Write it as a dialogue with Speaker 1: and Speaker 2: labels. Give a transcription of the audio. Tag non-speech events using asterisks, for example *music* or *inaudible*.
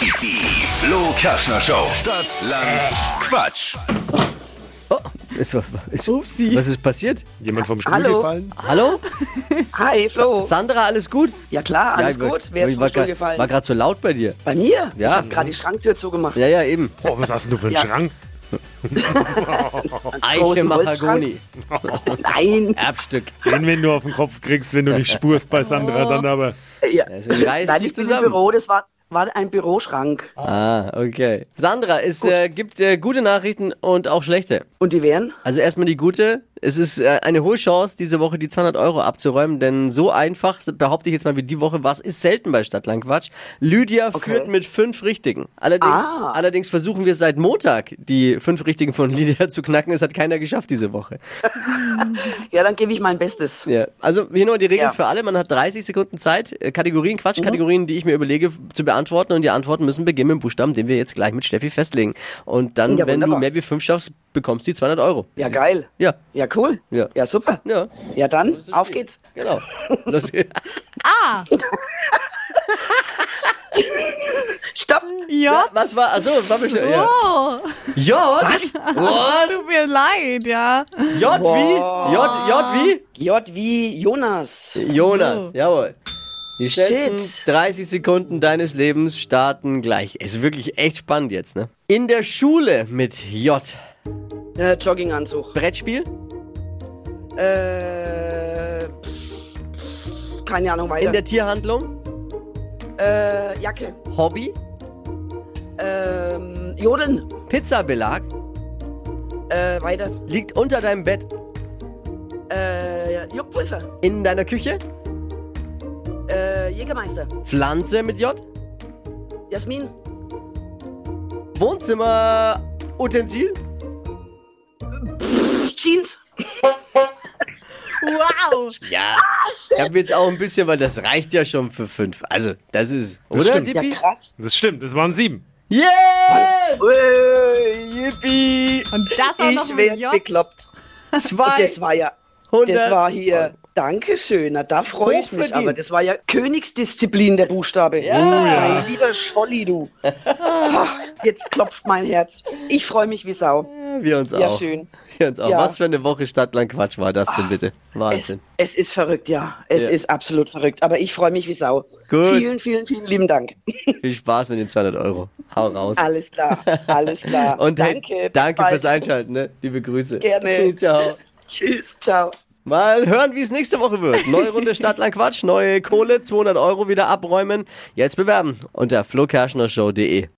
Speaker 1: Die Flo Kerschner Show. Stadt, Land, Quatsch.
Speaker 2: Ist, ist,
Speaker 3: Upsi.
Speaker 2: was ist passiert?
Speaker 4: Jemand vom Stuhl
Speaker 5: Hallo.
Speaker 4: gefallen?
Speaker 2: Hallo?
Speaker 5: Hi, Flo.
Speaker 2: Sandra, alles gut?
Speaker 5: Ja klar, alles
Speaker 2: ja,
Speaker 5: gut. Wer ist
Speaker 2: ich
Speaker 5: vom
Speaker 2: war,
Speaker 5: Stuhl gefallen?
Speaker 2: war gerade so laut bei dir.
Speaker 5: Bei mir?
Speaker 2: Ja.
Speaker 5: Ich habe gerade die Schranktür zugemacht.
Speaker 2: Ja, ja, eben.
Speaker 4: Oh, was hast denn du für einen
Speaker 5: Ja.
Speaker 4: Schrank?
Speaker 2: Eiche
Speaker 5: großen
Speaker 2: Mahagoni.
Speaker 5: Nein.
Speaker 2: Erbstück.
Speaker 4: Den, wenn du auf den Kopf kriegst, wenn du nicht spurst bei Sandra, dann aber.
Speaker 5: Ja.
Speaker 2: Deswegen reiß
Speaker 5: Nein,
Speaker 2: dich
Speaker 5: ich bin im
Speaker 2: zusammen.
Speaker 5: Büro. Das war, war ein Büroschrank.
Speaker 2: Ah, okay. Sandra, es äh, gibt äh, gute Nachrichten und auch schlechte.
Speaker 5: Und die wären?
Speaker 2: Also erstmal die gute. Es ist äh, eine hohe Chance, diese Woche die 200 Euro abzuräumen, denn so einfach, behaupte ich jetzt mal wie die Woche, was ist selten bei Stadtlandquatsch. Lydia
Speaker 5: Okay.
Speaker 2: führt mit fünf Richtigen. Allerdings,
Speaker 5: Ah.
Speaker 2: allerdings versuchen wir seit Montag die fünf Richtigen von Lydia zu knacken. Es hat keiner geschafft diese Woche. *laughs*
Speaker 5: Ja, dann gebe ich mein Bestes.
Speaker 2: Ja. Also hier nur die Regel
Speaker 5: Ja.
Speaker 2: für alle. Man hat 30 Sekunden Zeit, äh, Kategorien, Quatschkategorien, die ich mir überlege zu beantworten. Und die Antworten müssen beginnen mit dem Buchstaben, den wir jetzt gleich mit Steffi festlegen. Und dann,
Speaker 5: Ja,
Speaker 2: wenn du mehr wie fünf schaffst, bekommst du die 200 Euro.
Speaker 5: Ja, geil.
Speaker 2: Ja,
Speaker 5: Ja, cool.
Speaker 2: Ja.
Speaker 5: Ja, super.
Speaker 2: ja,
Speaker 5: Ja, dann, auf geht's.
Speaker 2: genau. *laughs* Los geht's.
Speaker 3: Ah,
Speaker 5: Stopp.
Speaker 3: J.
Speaker 2: Was war, also, war bestimmt, ja.
Speaker 3: Oh,
Speaker 2: J? What?
Speaker 3: tut mir leid, ja.
Speaker 2: J wie? J, J wie?
Speaker 5: J wie Jonas.
Speaker 2: Jonas,
Speaker 3: Oh.
Speaker 2: jawohl. Die schnellsten
Speaker 5: Shit.
Speaker 2: 30 Sekunden deines Lebens starten gleich. Ist wirklich echt spannend jetzt, ne? In der Schule mit J.
Speaker 5: Äh, Jogginganzug.
Speaker 2: Brettspiel?
Speaker 5: Äh, pff, keine Ahnung
Speaker 2: In
Speaker 5: weiter.
Speaker 2: der Tierhandlung?
Speaker 5: Äh, Jacke.
Speaker 2: Hobby?
Speaker 5: Ähm, Jodeln.
Speaker 2: Pizzabelag?
Speaker 5: Äh, weiter.
Speaker 2: Liegt unter deinem Bett?
Speaker 5: Äh, Juckpulver.
Speaker 2: In deiner Küche?
Speaker 5: Äh, Jägermeister.
Speaker 2: Pflanze mit J?
Speaker 5: Jasmin.
Speaker 2: Wohnzimmer? Utensil?
Speaker 5: Jeans.
Speaker 3: Wow.
Speaker 2: Ja. Ich habe jetzt auch ein bisschen, weil das reicht ja schon für fünf. Also, das ist.
Speaker 4: Das
Speaker 2: oder,
Speaker 4: stimmt.
Speaker 5: Ja, krass.
Speaker 4: Das stimmt, es waren sieben.
Speaker 2: Yeah!
Speaker 5: Äh, yippie.
Speaker 3: Und das auch noch
Speaker 5: Ich
Speaker 3: mit
Speaker 5: werd
Speaker 3: J.
Speaker 5: bekloppt.
Speaker 2: Zwei.
Speaker 5: Das war ja, das war hier. Dankeschön, na, da freue ich mich. Aber das war ja Königsdisziplin, der Buchstabe.
Speaker 2: Ja.
Speaker 5: Mein lieber Scholli, du. Ach, *laughs* jetzt klopft mein Herz. Ich freue mich wie Sau.
Speaker 2: Wir uns
Speaker 5: Ja,
Speaker 2: auch.
Speaker 5: schön.
Speaker 2: Wir uns auch.
Speaker 5: Ja.
Speaker 2: Was für eine Woche Stadtland Quatsch war das denn bitte?
Speaker 5: Es,
Speaker 2: Wahnsinn.
Speaker 5: es ist verrückt, ja. Es
Speaker 2: Ja.
Speaker 5: ist absolut verrückt. Aber ich freue mich wie Sau.
Speaker 2: Gut.
Speaker 5: Vielen, vielen, vielen lieben Dank. *laughs*
Speaker 2: Viel Spaß mit den 200 Euro. Hau raus.
Speaker 5: Alles klar, alles klar. *laughs*
Speaker 2: Und hey,
Speaker 5: danke. bis
Speaker 2: danke fürs Einschalten, ne? Liebe Grüße.
Speaker 5: Gerne. *laughs*
Speaker 2: Ciao.
Speaker 5: Tschüss, ciao.
Speaker 2: Mal hören, wie es nächste Woche wird. Neue Runde Stadtland Quatsch, neue Kohle, 200 Euro wieder abräumen. Jetzt bewerben unter flokerschnershow.de.